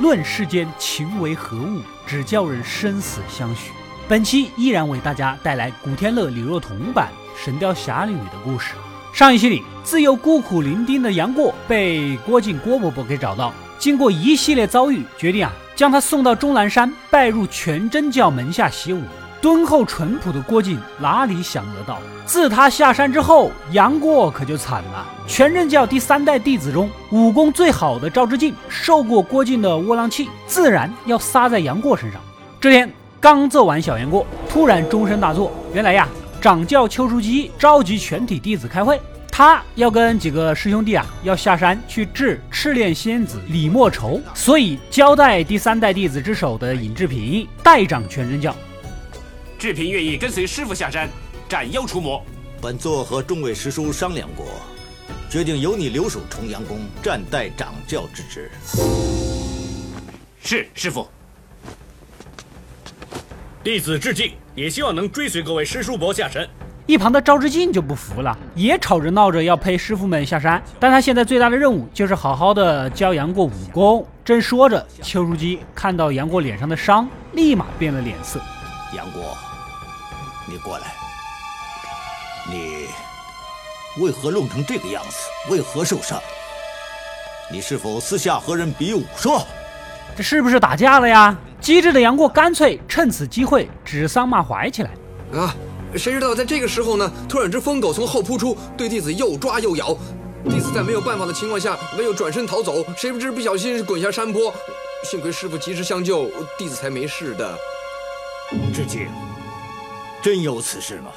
论世间情为何物，只叫人生死相许。本期依然为大家带来古天乐、李若彤版《神雕侠侣》的故事。上一期里，自幼孤苦伶仃的杨过被郭靖郭伯伯给找到，经过一系列遭遇，决定啊将他送到终南山，拜入全真教门下习武。敦厚淳朴的郭靖哪里想得到，自他下山之后，杨过可就惨了。全真教第三代弟子中，武功最好的赵之敬受过郭靖的窝囊气，自然要撒在杨过身上。这天刚揍完小杨过，突然钟声大作。原来呀，掌教丘处机召集全体弟子开会，他要跟几个师兄弟啊，要下山去治赤练仙子李莫愁，所以交代第三代弟子之首的尹志平代掌全真教。志平愿意跟随师傅下山斩妖除魔。本座和众位师叔商量过，决定由你留守重阳宫，暂代掌教之职。是师傅。弟子致敬，也希望能追随各位师叔伯下山。一旁的赵志敬就不服了，也吵着闹着要陪师傅们下山。但他现在最大的任务就是好好的教杨过武功。正说着，邱如机看到杨过脸上的伤，立马变了脸色。杨过。你过来，你为何弄成这个样子？为何受伤？你是否私下和人比武？说，这是不是打架了呀？机智的杨过干脆趁此机会指桑骂槐起来。啊，谁知道在这个时候呢？突然，只疯狗从后扑出，对弟子又抓又咬。弟子在没有办法的情况下，唯有转身逃走。谁不知不小心滚下山坡，幸亏师傅及时相救，弟子才没事的。致敬。真有此事吗？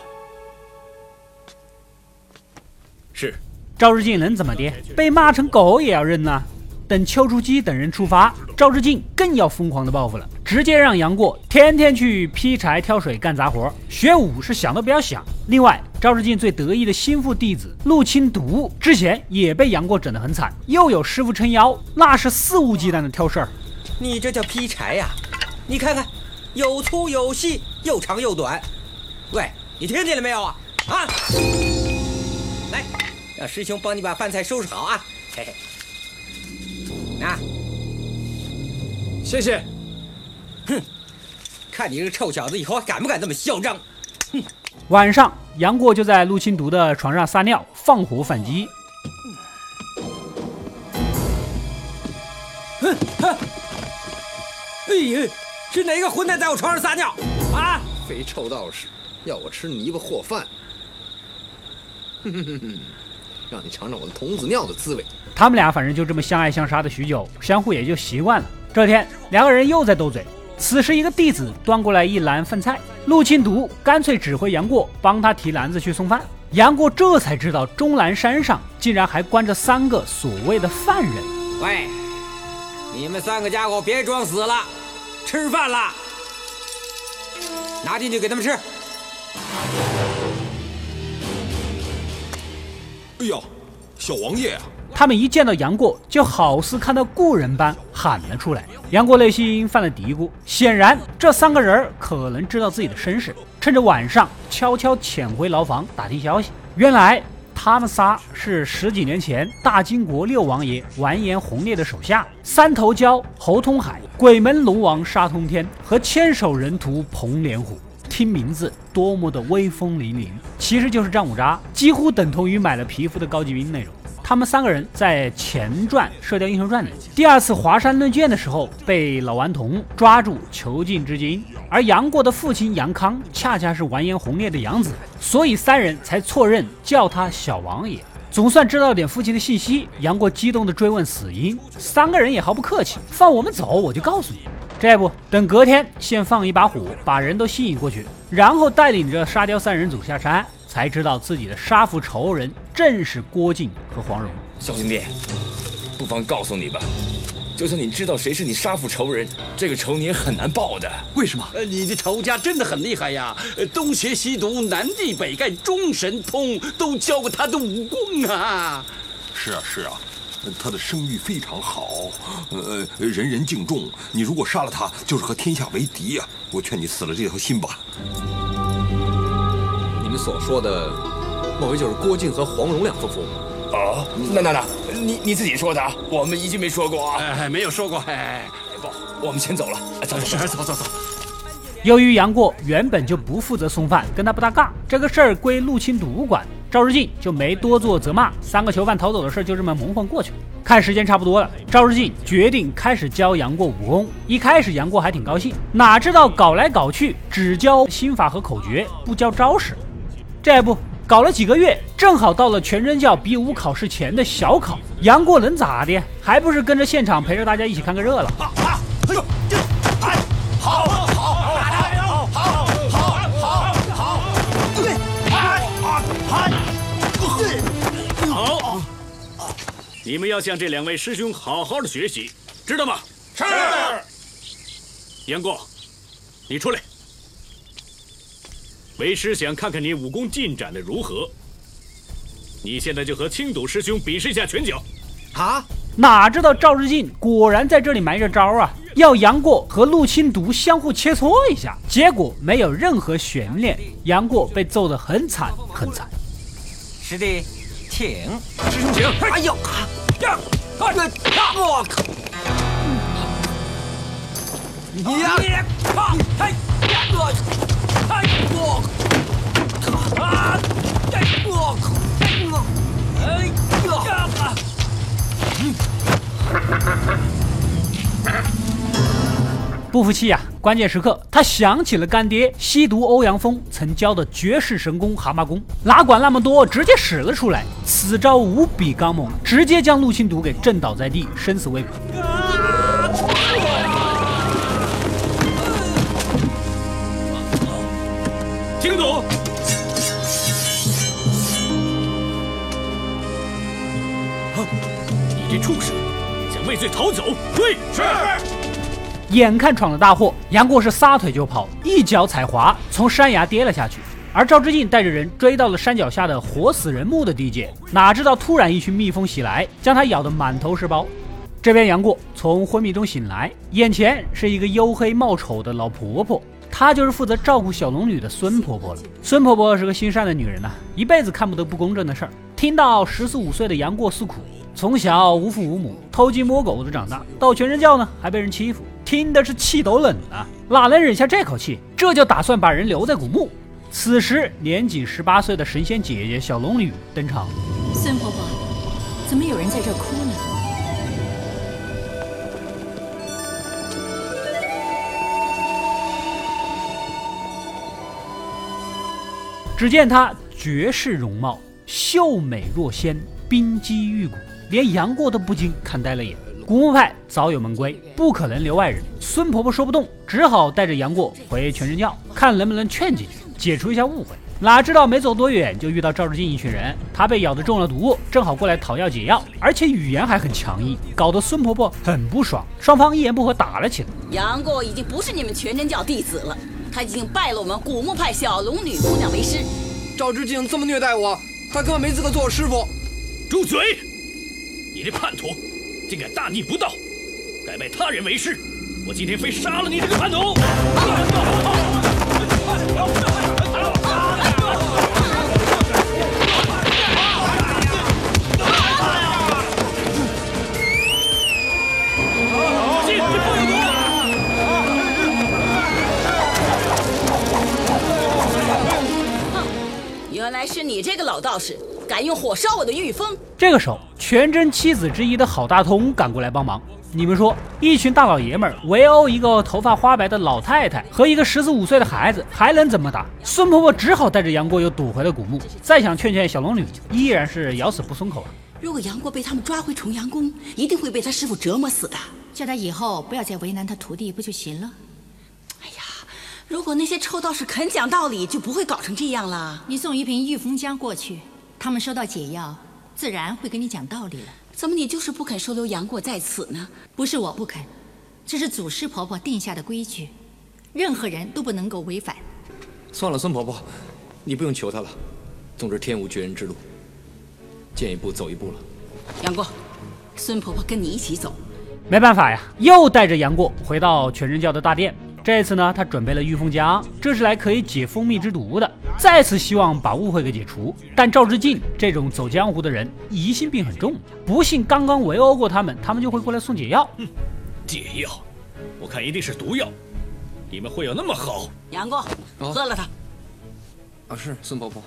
是，赵志敬能怎么的？被骂成狗也要认呐！等邱处机等人出发，赵志敬更要疯狂的报复了，直接让杨过天天去劈柴、挑水、干杂活，学武是想都不要想。另外，赵志敬最得意的心腹弟子陆清独之前也被杨过整得很惨，又有师傅撑腰，那是肆无忌惮的挑事儿。你这叫劈柴呀？你看看，有粗有细，又长又短。喂，你听见了没有啊？啊！来，让师兄帮你把饭菜收拾好啊！嘿嘿，啊，谢谢。哼，看你这个臭小子以后还敢不敢这么嚣张？哼！晚上，杨过就在陆清独的床上撒尿，放火反击。哼哼！哎呀，是哪个混蛋在我床上撒尿？啊！肥臭道士！要我吃泥巴和饭，哼哼哼哼，让你尝尝我的童子尿的滋味。他们俩反正就这么相爱相杀的许久，相互也就习惯了。这天，两个人又在斗嘴。此时，一个弟子端过来一篮饭菜，陆清独干脆指挥杨过帮他提篮子去送饭。杨过这才知道，终南山上竟然还关着三个所谓的犯人。喂，你们三个家伙别装死了，吃饭了，拿进去给他们吃。哎呀，小王爷啊！他们一见到杨过，就好似看到故人般喊了出来。杨过内心犯了嘀咕，显然这三个人可能知道自己的身世，趁着晚上悄悄潜回牢房打听消息。原来他们仨是十几年前大金国六王爷完颜洪烈的手下，三头蛟侯通海、鬼门龙王沙通天和千手人屠彭连虎。听名字多么的威风凛凛，其实就是战五渣，几乎等同于买了皮肤的高级兵那种。他们三个人在前传《射雕英雄传》里，第二次华山论剑的时候被老顽童抓住囚禁至今，而杨过的父亲杨康恰恰是完颜洪烈的养子，所以三人才错认叫他小王爷。总算知道点父亲的信息，杨过激动地追问死因，三个人也毫不客气，放我们走，我就告诉你。这不等隔天，先放一把火，把人都吸引过去，然后带领着沙雕三人组下山，才知道自己的杀父仇人正是郭靖和黄蓉。小兄弟，不妨告诉你吧，就算你知道谁是你杀父仇人，这个仇你也很难报的。为什么？呃，你的仇家真的很厉害呀，东邪西毒，南帝北丐，中神通，都教过他的武功啊。是啊，是啊。他的声誉非常好，呃，人人敬重。你如果杀了他，就是和天下为敌呀！我劝你死了这条心吧。你们所说的，莫非就是郭靖和黄蓉两夫妇？哦，那那那，你你自己说的，我们一句没说过啊，没有说过。哎，我们先走了。走走走走走。由于杨过原本就不负责送饭，跟他不搭嘎，这个事儿归陆清独管，赵日进就没多做责骂，三个囚犯逃走的事就这么蒙混过去了。看时间差不多了，赵日进决定开始教杨过武功。一开始杨过还挺高兴，哪知道搞来搞去只教心法和口诀，不教招式。这不搞了几个月，正好到了全真教比武考试前的小考，杨过能咋的？还不是跟着现场陪着大家一起看个热闹。你们要向这两位师兄好好的学习，知道吗？是。杨过，你出来。为师想看看你武功进展的如何。你现在就和青赌师兄比试一下拳脚。啊！哪知道赵日进果然在这里埋着招啊，要杨过和陆青毒相互切磋一下。结果没有任何悬念，杨过被揍得很惨很惨。师弟。请师兄，请！哎呦啊！呀！我靠！你呀！啊！嘿！我！嘿！我！啊！我靠！哎！呀！不服气呀！关键时刻，他想起了干爹吸毒欧阳锋曾教的绝世神功蛤蟆功，哪管那么多，直接使了出来。此招无比刚猛，直接将陆青毒给震倒在地，生死未卜。青毒，你这畜生，想畏罪逃走？退，是。眼看闯了大祸，杨过是撒腿就跑，一脚踩滑，从山崖跌了下去。而赵之敬带着人追到了山脚下的活死人墓的地界，哪知道突然一群蜜蜂袭来，将他咬得满头是包。这边杨过从昏迷中醒来，眼前是一个黝黑貌丑的老婆婆，她就是负责照顾小龙女的孙婆婆了。孙婆婆是个心善的女人呐，一辈子看不得不公正的事儿。听到十四五岁的杨过诉苦，从小无父无母，偷鸡摸狗的长大，到全真教呢还被人欺负。听的是气都冷了，哪能忍下这口气？这就打算把人留在古墓。此时，年仅十八岁的神仙姐姐小龙女登场。孙婆婆，怎么有人在这哭呢？只见她绝世容貌，秀美若仙，冰肌玉骨，连杨过都不禁看呆了眼。古墓派早有门规，不可能留外人。孙婆婆说不动，只好带着杨过回全真教，看能不能劝几句，解除一下误会。哪知道没走多远，就遇到赵志敬一群人，他被咬得中了毒，正好过来讨要解药，而且语言还很强硬，搞得孙婆婆很不爽。双方一言不合打了起来。杨过已经不是你们全真教弟子了，他已经拜了我们古墓派小龙女姑娘为师。赵志敬这么虐待我，他根本没资格做我师傅。住嘴！你这叛徒！竟敢大逆不道，改拜他人为师！我今天非杀了你这个叛徒！原来是你这个老道士。敢用火烧我的玉峰！这个时候，全真七子之一的郝大通赶过来帮忙。你们说，一群大老爷们围殴一个头发花白的老太太和一个十四五岁的孩子，还能怎么打？孙婆婆只好带着杨过又躲回了古墓。再想劝劝小龙女，依然是咬死不松口啊！如果杨过被他们抓回重阳宫，一定会被他师傅折磨死的。叫他以后不要再为难他徒弟，不就行了？哎呀，如果那些臭道士肯讲道理，就不会搞成这样了。你送一瓶御风浆过去。他们收到解药，自然会跟你讲道理了。怎么你就是不肯收留杨过在此呢？不是我不肯，这是祖师婆婆定下的规矩，任何人都不能够违反。算了，孙婆婆，你不用求他了。总之天无绝人之路，见一步走一步了。杨过，孙婆婆跟你一起走。没办法呀，又带着杨过回到全真教的大殿。这次呢，他准备了御风浆，这是来可以解蜂蜜之毒的。再次希望把误会给解除，但赵志敬这种走江湖的人疑心病很重，不信刚刚围殴过他们，他们就会过来送解药。解药，我看一定是毒药。你们会有那么好？杨过，喝了它。啊，是孙婆婆。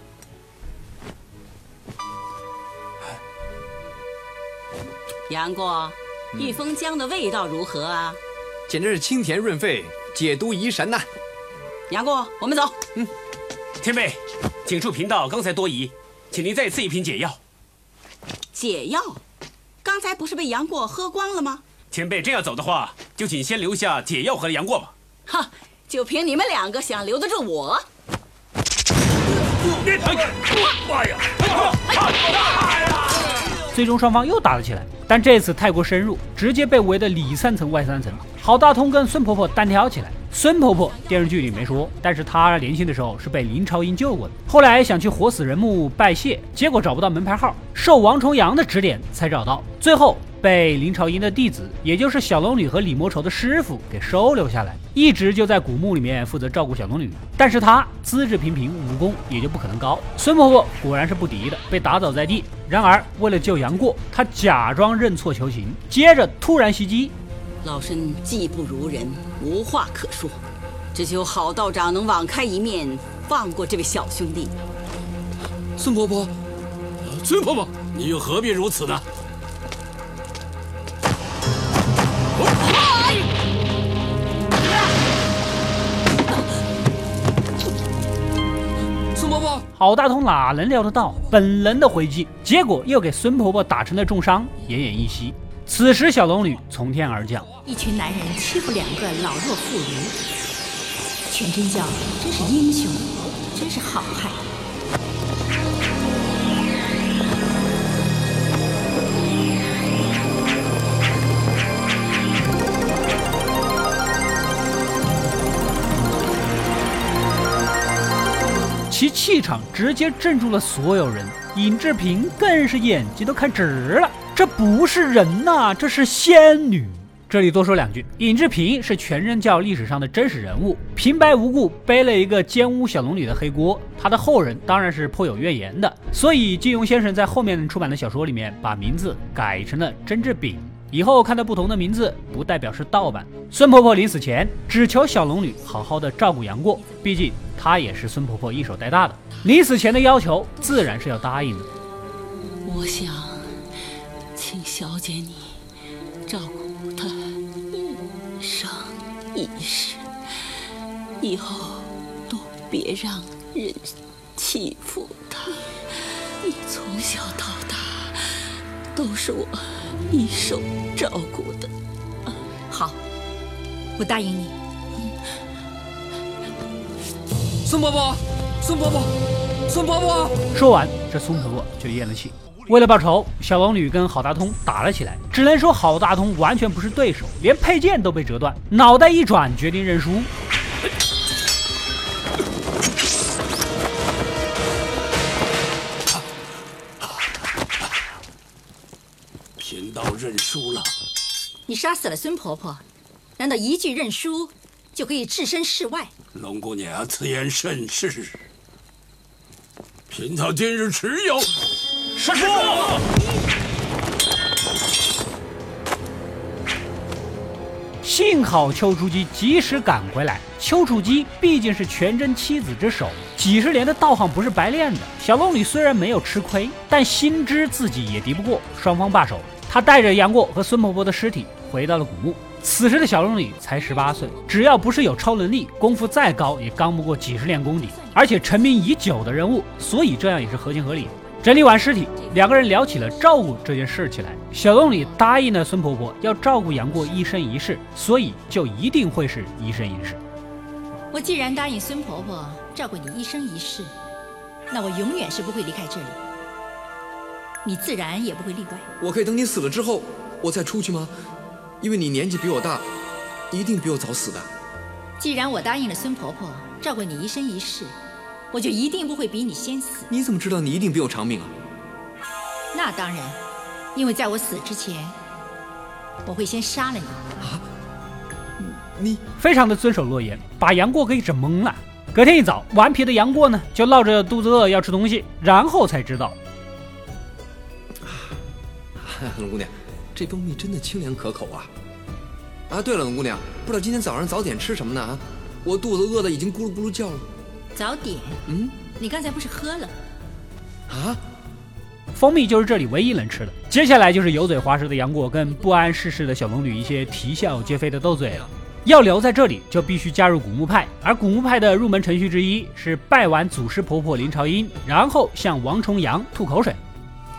杨过，御风浆的味道如何啊？简直是清甜润肺，解毒怡神呐！杨过，我们走。嗯，前辈，请恕贫道刚才多疑，请您再赐一瓶解药。解药？刚才不是被杨过喝光了吗？前辈真要走的话，就请先留下解药和杨过吧。哈，就凭你们两个想留得住我？妈呀！最终双方又打了起来，但这次太过深入，直接被围得里三层外三层。郝大通跟孙婆婆单挑起来。孙婆婆电视剧里没说，但是她年轻的时候是被林朝英救过的。后来想去活死人墓拜谢，结果找不到门牌号，受王重阳的指点才找到。最后。被林朝英的弟子，也就是小龙女和李莫愁的师傅给收留下来，一直就在古墓里面负责照顾小龙女。但是他资质平平，武功也就不可能高。孙婆婆果然是不敌的，被打倒在地。然而为了救杨过，她假装认错求情，接着突然袭击。老身技不如人，无话可说，只求郝道长能网开一面，放过这位小兄弟。孙婆婆，孙婆婆，你又何必如此呢？郝大同哪能料得到本能的回击，结果又给孙婆婆打成了重伤，奄奄一息。此时，小龙女从天而降，一群男人欺负两个老弱妇孺，全真教真是英雄，真是好汉。其气场直接镇住了所有人，尹志平更是眼睛都看直了。这不是人呐，这是仙女。这里多说两句，尹志平是全真教历史上的真实人物，平白无故背了一个奸污小龙女的黑锅，他的后人当然是颇有怨言的。所以金庸先生在后面出版的小说里面，把名字改成了甄志炳。以后看到不同的名字，不代表是盗版。孙婆婆临死前只求小龙女好好的照顾杨过，毕竟她也是孙婆婆一手带大的。临死前的要求自然是要答应的。我想请小姐你照顾她一生一世，以后都别让人欺负她。你从小到大都是我。一手照顾的，好，我答应你。孙伯伯，孙伯伯，孙伯伯。说完，这孙伯伯就咽了气。为了报仇，小龙女跟郝大通打了起来。只能说郝大通完全不是对手，连佩剑都被折断，脑袋一转，决定认输。输了。你杀死了孙婆婆，难道一句认输就可以置身事外？龙姑娘，此言甚是。贫道今日持有。师傅！幸好丘处机及时赶回来。丘处机毕竟是全真七子之首，几十年的道行不是白练的。小龙女虽然没有吃亏，但心知自己也敌不过，双方罢手。他带着杨过和孙婆婆的尸体回到了古墓。此时的小龙女才十八岁，只要不是有超能力，功夫再高也刚不过几十年功底。而且成名已久的人物，所以这样也是合情合理。整理完尸体，两个人聊起了照顾这件事起来。小龙女答应了孙婆婆要照顾杨过一生一世，所以就一定会是一生一世。我既然答应孙婆婆照顾你一生一世，那我永远是不会离开这里。你自然也不会例外。我可以等你死了之后，我再出去吗？因为你年纪比我大，一定比我早死的。既然我答应了孙婆婆照顾你一生一世，我就一定不会比你先死。你怎么知道你一定比我长命啊？那当然，因为在我死之前，我会先杀了你。啊？你非常的遵守诺言，把杨过给整懵了。隔天一早，顽皮的杨过呢，就闹着肚子饿要吃东西，然后才知道。龙姑娘，这蜂蜜真的清凉可口啊！啊，对了，龙姑娘，不知道今天早上早点吃什么呢？啊，我肚子饿得已经咕噜咕噜叫了。早点？嗯，你刚才不是喝了？啊？蜂蜜就是这里唯一能吃的。接下来就是油嘴滑舌的杨过跟不谙世事的小龙女一些啼笑皆非的斗嘴了。要留在这里，就必须加入古墓派，而古墓派的入门程序之一是拜完祖师婆婆林朝英，然后向王重阳吐口水，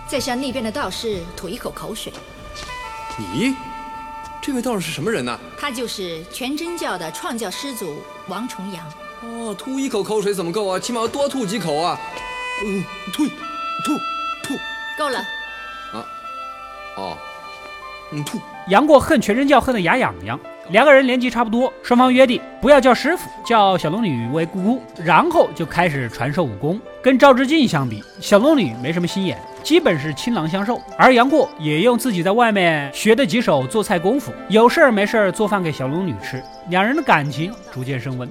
再向那边的道士吐一口口水。你，这位道士是什么人呢？他就是全真教的创教师祖王重阳。哦，吐一口口水怎么够啊？起码要多吐几口啊！嗯，吐，吐，吐，够了。啊，哦，嗯，吐。杨过恨全真教恨得牙痒痒。两个人年纪差不多，双方约定不要叫师傅，叫小龙女为姑姑，然后就开始传授武功。跟赵志敬相比，小龙女没什么心眼，基本是倾囊相授，而杨过也用自己在外面学的几手做菜功夫，有事儿没事儿做饭给小龙女吃，两人的感情逐渐升温。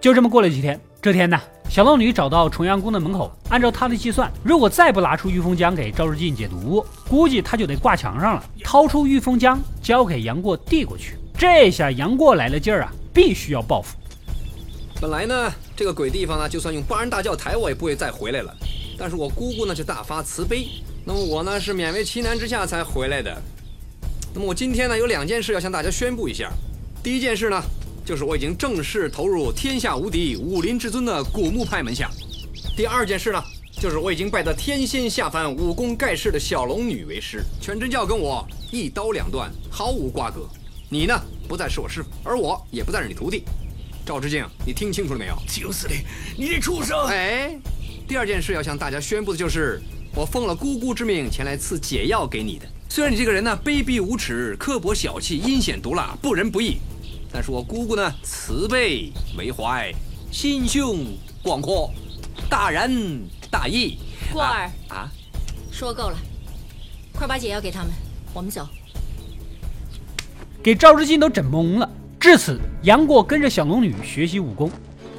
就这么过了几天，这天呢，小龙女找到重阳宫的门口，按照她的计算，如果再不拿出御风浆给赵志敬解毒，估计他就得挂墙上了。掏出御风浆，交给杨过递过去。这下杨过来了劲儿啊，必须要报复。本来呢，这个鬼地方呢，就算用八人大轿抬我也不会再回来了。但是我姑姑呢，是大发慈悲，那么我呢，是勉为其难之下才回来的。那么我今天呢，有两件事要向大家宣布一下。第一件事呢，就是我已经正式投入天下无敌、武林至尊的古墓派门下。第二件事呢，就是我已经拜得天仙下凡、武功盖世的小龙女为师，全真教跟我一刀两断，毫无瓜葛。你呢，不再是我师傅，而我也不再是你徒弟。赵之敬，你听清楚了没有？秦司令，你这畜生！哎，第二件事要向大家宣布的就是，我奉了姑姑之命前来赐解药给你的。虽然你这个人呢卑鄙无耻、刻薄小气、阴险毒辣、不仁不义，但是我姑姑呢慈悲为怀、心胸广阔、大仁大义。过儿啊，说够了，快把解药给他们，我们走。给赵志敬都整懵了。至此，杨过跟着小龙女学习武功，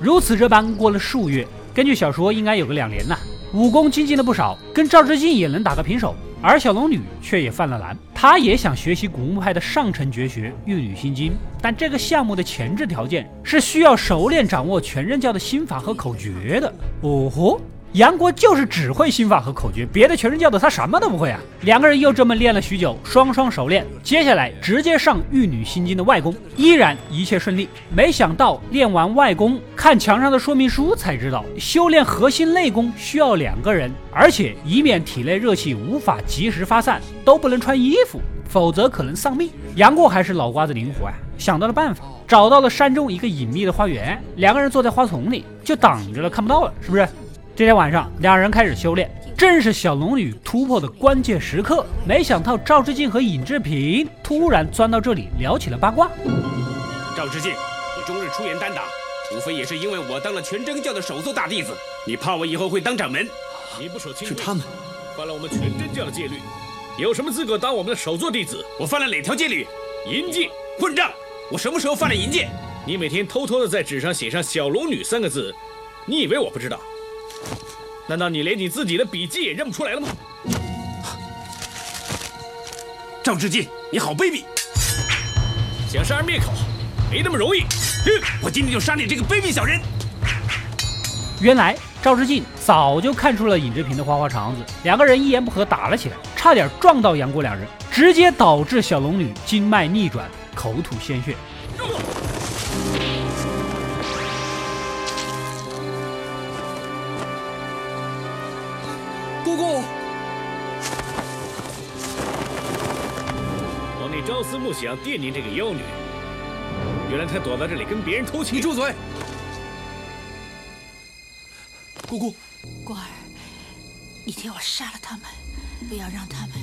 如此这般过了数月。根据小说，应该有个两年呐，武功精进了不少，跟赵志敬也能打个平手。而小龙女却也犯了难，她也想学习古墓派的上乘绝学《玉女心经》，但这个项目的前置条件是需要熟练掌握全真教的心法和口诀的。哦吼！杨过就是只会心法和口诀，别的全真教的他什么都不会啊！两个人又这么练了许久，双双熟练，接下来直接上《玉女心经》的外功，依然一切顺利。没想到练完外功，看墙上的说明书才知道，修炼核心内功需要两个人，而且以免体内热气无法及时发散，都不能穿衣服，否则可能丧命。杨过还是脑瓜子灵活啊，想到了办法，找到了山中一个隐秘的花园，两个人坐在花丛里就挡着了，看不到了，是不是？这天晚上，两人开始修炼，正是小龙女突破的关键时刻。没想到赵志敬和尹志平突然钻到这里聊起了八卦。赵志敬，你终日出言单打，无非也是因为我当了全真教的首座大弟子，你怕我以后会当掌门？你不守清是他们犯了我们全真教的戒律，有什么资格当我们的首座弟子？我犯了哪条戒律？淫戒！混账！我什么时候犯了淫戒？你每天偷偷的在纸上写上“小龙女”三个字，你以为我不知道？难道你连你自己的笔迹也认不出来了吗？赵志敬，你好卑鄙！想杀人灭口，没那么容易。我今天就杀你这个卑鄙小人！原来赵志敬早就看出了尹志平的花花肠子，两个人一言不合打了起来，差点撞到杨过两人，直接导致小龙女经脉逆转，口吐鲜血。帝朝思暮想、惦念这个妖女，原来她躲在这里跟别人偷情。你住嘴！姑姑，过儿，你替我杀了他们，不要让他们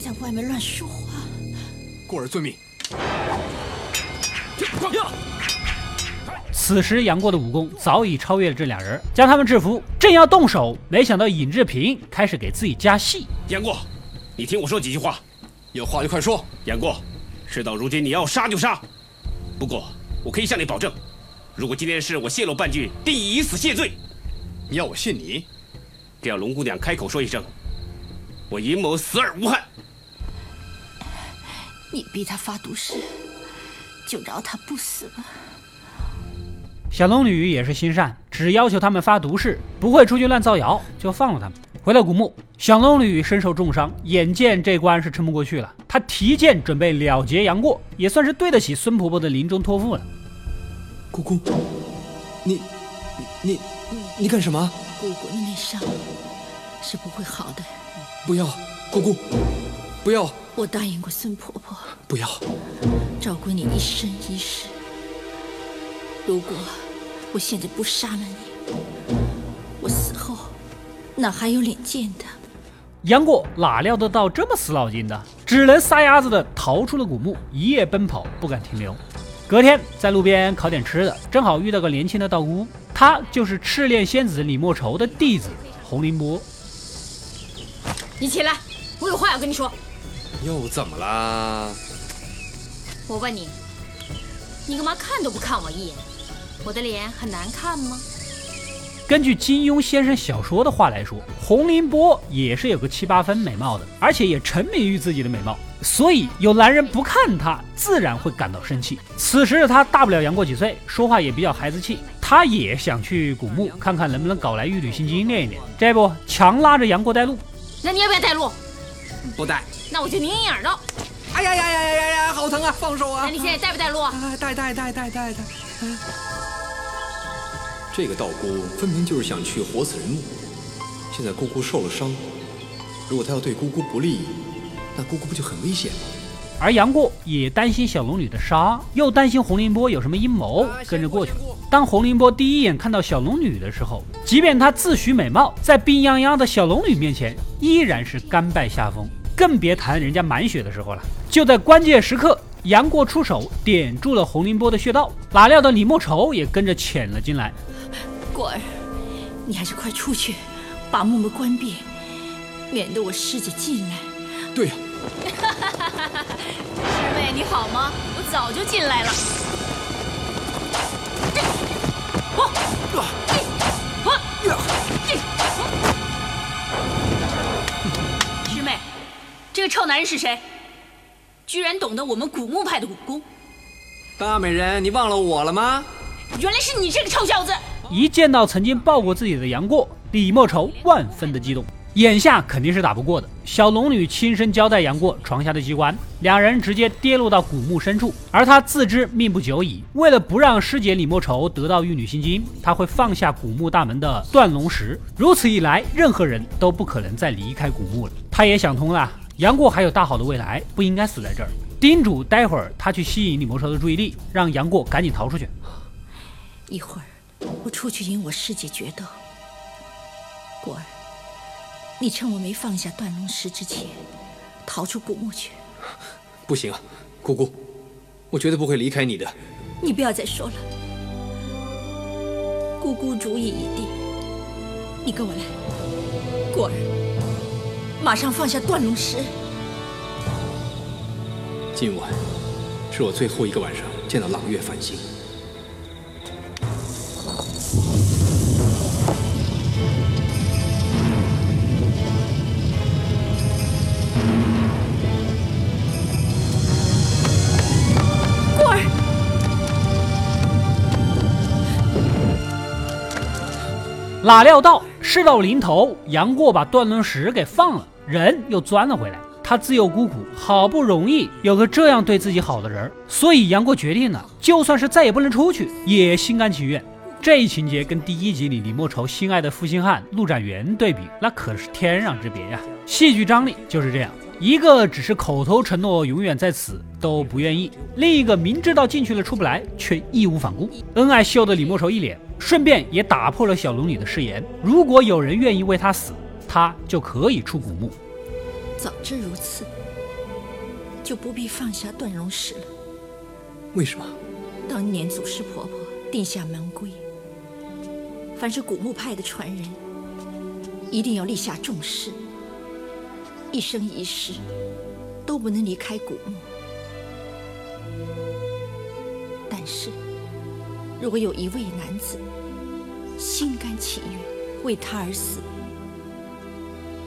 在外面乱说话。过儿遵命。此时杨过的武功早已超越了这俩人，将他们制服，正要动手，没想到尹志平开始给自己加戏。杨过，你听我说几句话，有话就快说。杨过，事到如今你要杀就杀，不过我可以向你保证，如果今天的事我泄露半句，定以死谢罪。你要我信你？只要龙姑娘开口说一声，我尹某死而无憾。你逼他发毒誓，就饶他不死吧。小龙女也是心善，只要求他们发毒誓，不会出去乱造谣，就放了他们。回到古墓，小龙女身受重伤，眼见这关是撑不过去了，她提剑准备了结杨过，也算是对得起孙婆婆的临终托付了。姑姑，你，你，你，你干什么？姑姑的内伤是不会好的。不要，姑姑，不要！我答应过孙婆婆，不要照顾你一生一世。如果我现在不杀了你，我死后哪还有脸见他？杨过哪料得到这么死脑筋的，只能撒丫子的逃出了古墓，一夜奔跑，不敢停留。隔天在路边烤点吃的，正好遇到个年轻的道姑，她就是赤练仙子李莫愁的弟子洪凌波。你起来，我有话要跟你说。又怎么啦？我问你，你干嘛看都不看我一眼？我的脸很难看吗？根据金庸先生小说的话来说，洪凌波也是有个七八分美貌的，而且也沉迷于自己的美貌，所以有男人不看他，自然会感到生气。此时的他大不了杨过几岁，说话也比较孩子气，他也想去古墓看看能不能搞来玉女心经练一练。这不，强拉着杨过带路。那你要不要带路？不带。那我就拧你耳朵。哎呀呀呀呀呀呀！好疼啊！放手啊！那你现在带不带路？带带带带带带。这个道姑分明就是想去活死人墓。现在姑姑受了伤，如果她要对姑姑不利，那姑姑不就很危险吗？而杨过也担心小龙女的杀，又担心洪凌波有什么阴谋，跟着过去了。当洪凌波第一眼看到小龙女的时候，即便他自诩美貌，在病殃殃的小龙女面前依然是甘拜下风，更别谈人家满血的时候了。就在关键时刻，杨过出手点住了洪凌波的穴道，哪料到李莫愁也跟着潜了进来。果儿，你还是快出去，把木门关闭，免得我师姐进来。对呀。师妹你好吗？我早就进来了。师妹，这个臭男人是谁？居然懂得我们古墓派的武功？大美人，你忘了我了吗？原来是你这个臭小子！一见到曾经抱过自己的杨过，李莫愁万分的激动。眼下肯定是打不过的。小龙女亲身交代杨过床下的机关，两人直接跌落到古墓深处。而他自知命不久矣，为了不让师姐李莫愁得到玉女心经，他会放下古墓大门的断龙石。如此一来，任何人都不可能再离开古墓了。他也想通了，杨过还有大好的未来，不应该死在这儿。叮嘱待会儿他去吸引李莫愁的注意力，让杨过赶紧逃出去。一会儿我出去引我师姐决斗，果儿。你趁我没放下断龙石之前，逃出古墓去。不行，姑姑，我绝对不会离开你的。你不要再说了，姑姑主意已定。你跟我来，果儿，马上放下断龙石。今晚是我最后一个晚上见到朗月繁星。哪料到事到临头，杨过把断龙石给放了，人又钻了回来。他自幼孤苦，好不容易有个这样对自己好的人，所以杨过决定了，就算是再也不能出去，也心甘情愿。这一情节跟第一集里李莫愁心爱的负心汉陆展元对比，那可是天壤之别呀！戏剧张力就是这样，一个只是口头承诺永远在此都不愿意，另一个明知道进去了出不来，却义无反顾。恩爱秀的李莫愁一脸。顺便也打破了小龙女的誓言，如果有人愿意为她死，她就可以出古墓。早知如此，就不必放下断龙石了。为什么？当年祖师婆婆定下门规，凡是古墓派的传人，一定要立下重誓，一生一世都不能离开古墓。但是。如果有一位男子心甘情愿为他而死，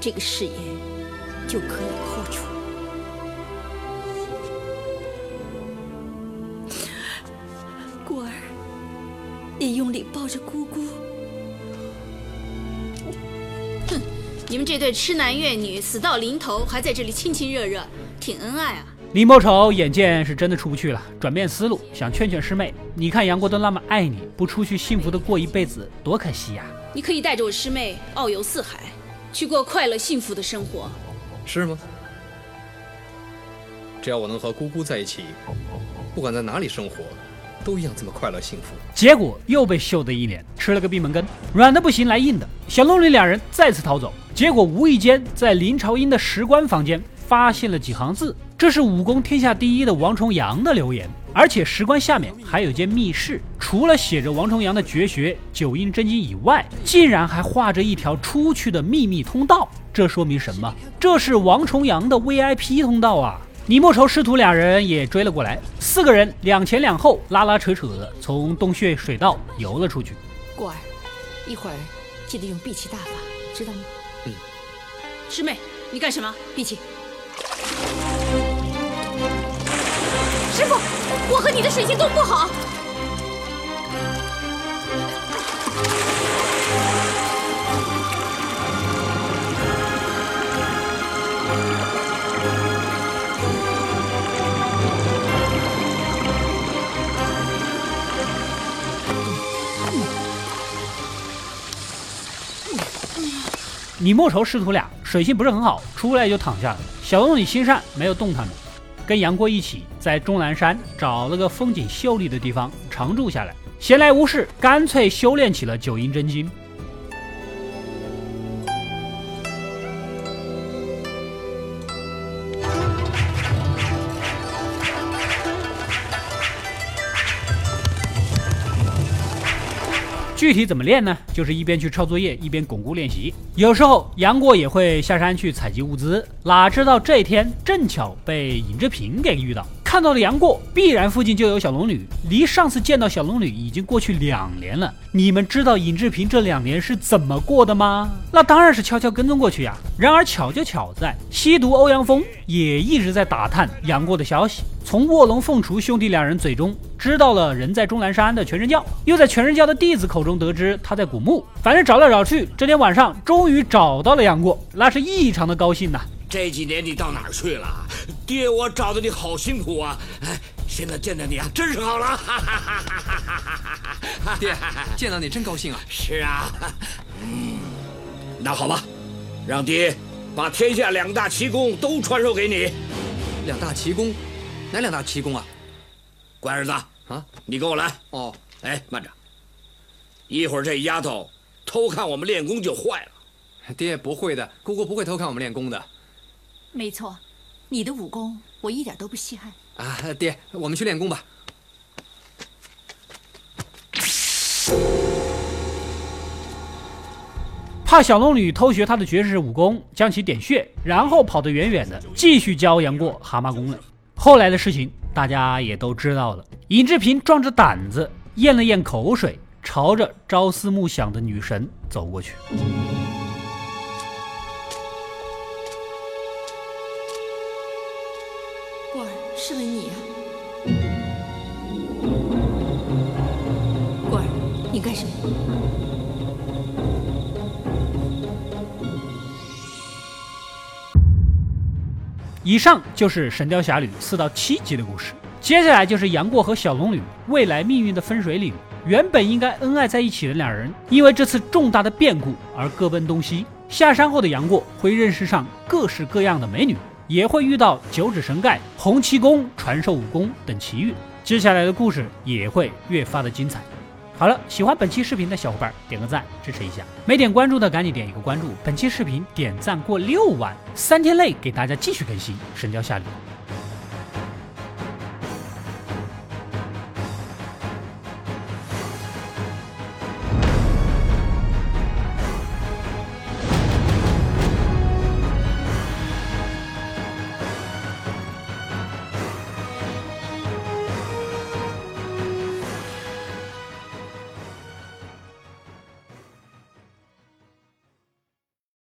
这个誓言就可以破除。果儿，你用力抱着姑姑。哼，你们这对痴男怨女死到临头，还在这里亲亲热热，挺恩爱啊！李莫愁眼见是真的出不去了，转变思路，想劝劝师妹。你看杨过都那么爱你，不出去幸福的过一辈子，多可惜呀！你可以带着我师妹遨游四海，去过快乐幸福的生活，是吗？只要我能和姑姑在一起，不管在哪里生活，都一样这么快乐幸福。结果又被秀的一脸，吃了个闭门羹，软的不行来硬的。小龙女两人再次逃走，结果无意间在林朝英的石棺房间发现了几行字。这是武功天下第一的王重阳的留言，而且石棺下面还有间密室，除了写着王重阳的绝学九阴真经以外，竟然还画着一条出去的秘密通道。这说明什么？这是王重阳的 VIP 通道啊！李莫愁师徒俩人也追了过来，四个人两前两后，拉拉扯扯的从洞穴水道游了出去。过儿，一会儿记得用闭气大法，知道吗？嗯。师妹，你干什么？闭气。师傅，我和你的水性都不好。你莫愁师徒俩水性不是很好，出来就躺下了。小龙女心善，没有动他们。跟杨过一起在终南山找了个风景秀丽的地方常住下来，闲来无事，干脆修炼起了九阴真经。具体怎么练呢？就是一边去抄作业，一边巩固练习。有时候杨过也会下山去采集物资，哪知道这一天正巧被尹志平给遇到。看到了杨过，必然附近就有小龙女。离上次见到小龙女已经过去两年了。你们知道尹志平这两年是怎么过的吗？那当然是悄悄跟踪过去呀。然而巧就巧在，西毒欧阳锋也一直在打探杨过的消息。从卧龙凤雏兄弟两人嘴中知道了人在终南山的全真教，又在全真教的弟子口中得知他在古墓。反正找来找去，这天晚上终于找到了杨过，那是异常的高兴呐。这几年你到哪儿去了？爹，我找的你好辛苦啊！哎，现在见到你啊，真是好了。爹，见到你真高兴啊！是啊，嗯，那好吧，让爹把天下两大奇功都传授给你。两大奇功？哪两大奇功啊？乖儿子啊，你跟我来。哦，哎，慢着，一会儿这丫头偷看我们练功就坏了。爹不会的，姑姑不会偷看我们练功的。没错，你的武功我一点都不稀罕。啊，爹，我们去练功吧。怕小龙女偷学他的绝世武功，将其点穴，然后跑得远远的，继续教杨过蛤蟆功了。后来的事情大家也都知道了。尹志平壮着胆子咽了咽口水，朝着朝思暮想的女神走过去。是问你啊，过儿，你干什么？以上就是《神雕侠侣》四到七集的故事，接下来就是杨过和小龙女未来命运的分水岭。原本应该恩爱在一起的两人，因为这次重大的变故而各奔东西。下山后的杨过会认识上各式各样的美女。也会遇到九指神丐、洪七公传授武功等奇遇，接下来的故事也会越发的精彩。好了，喜欢本期视频的小伙伴点个赞支持一下，没点关注的赶紧点一个关注。本期视频点赞过六万，三天内给大家继续更新《神雕侠侣》。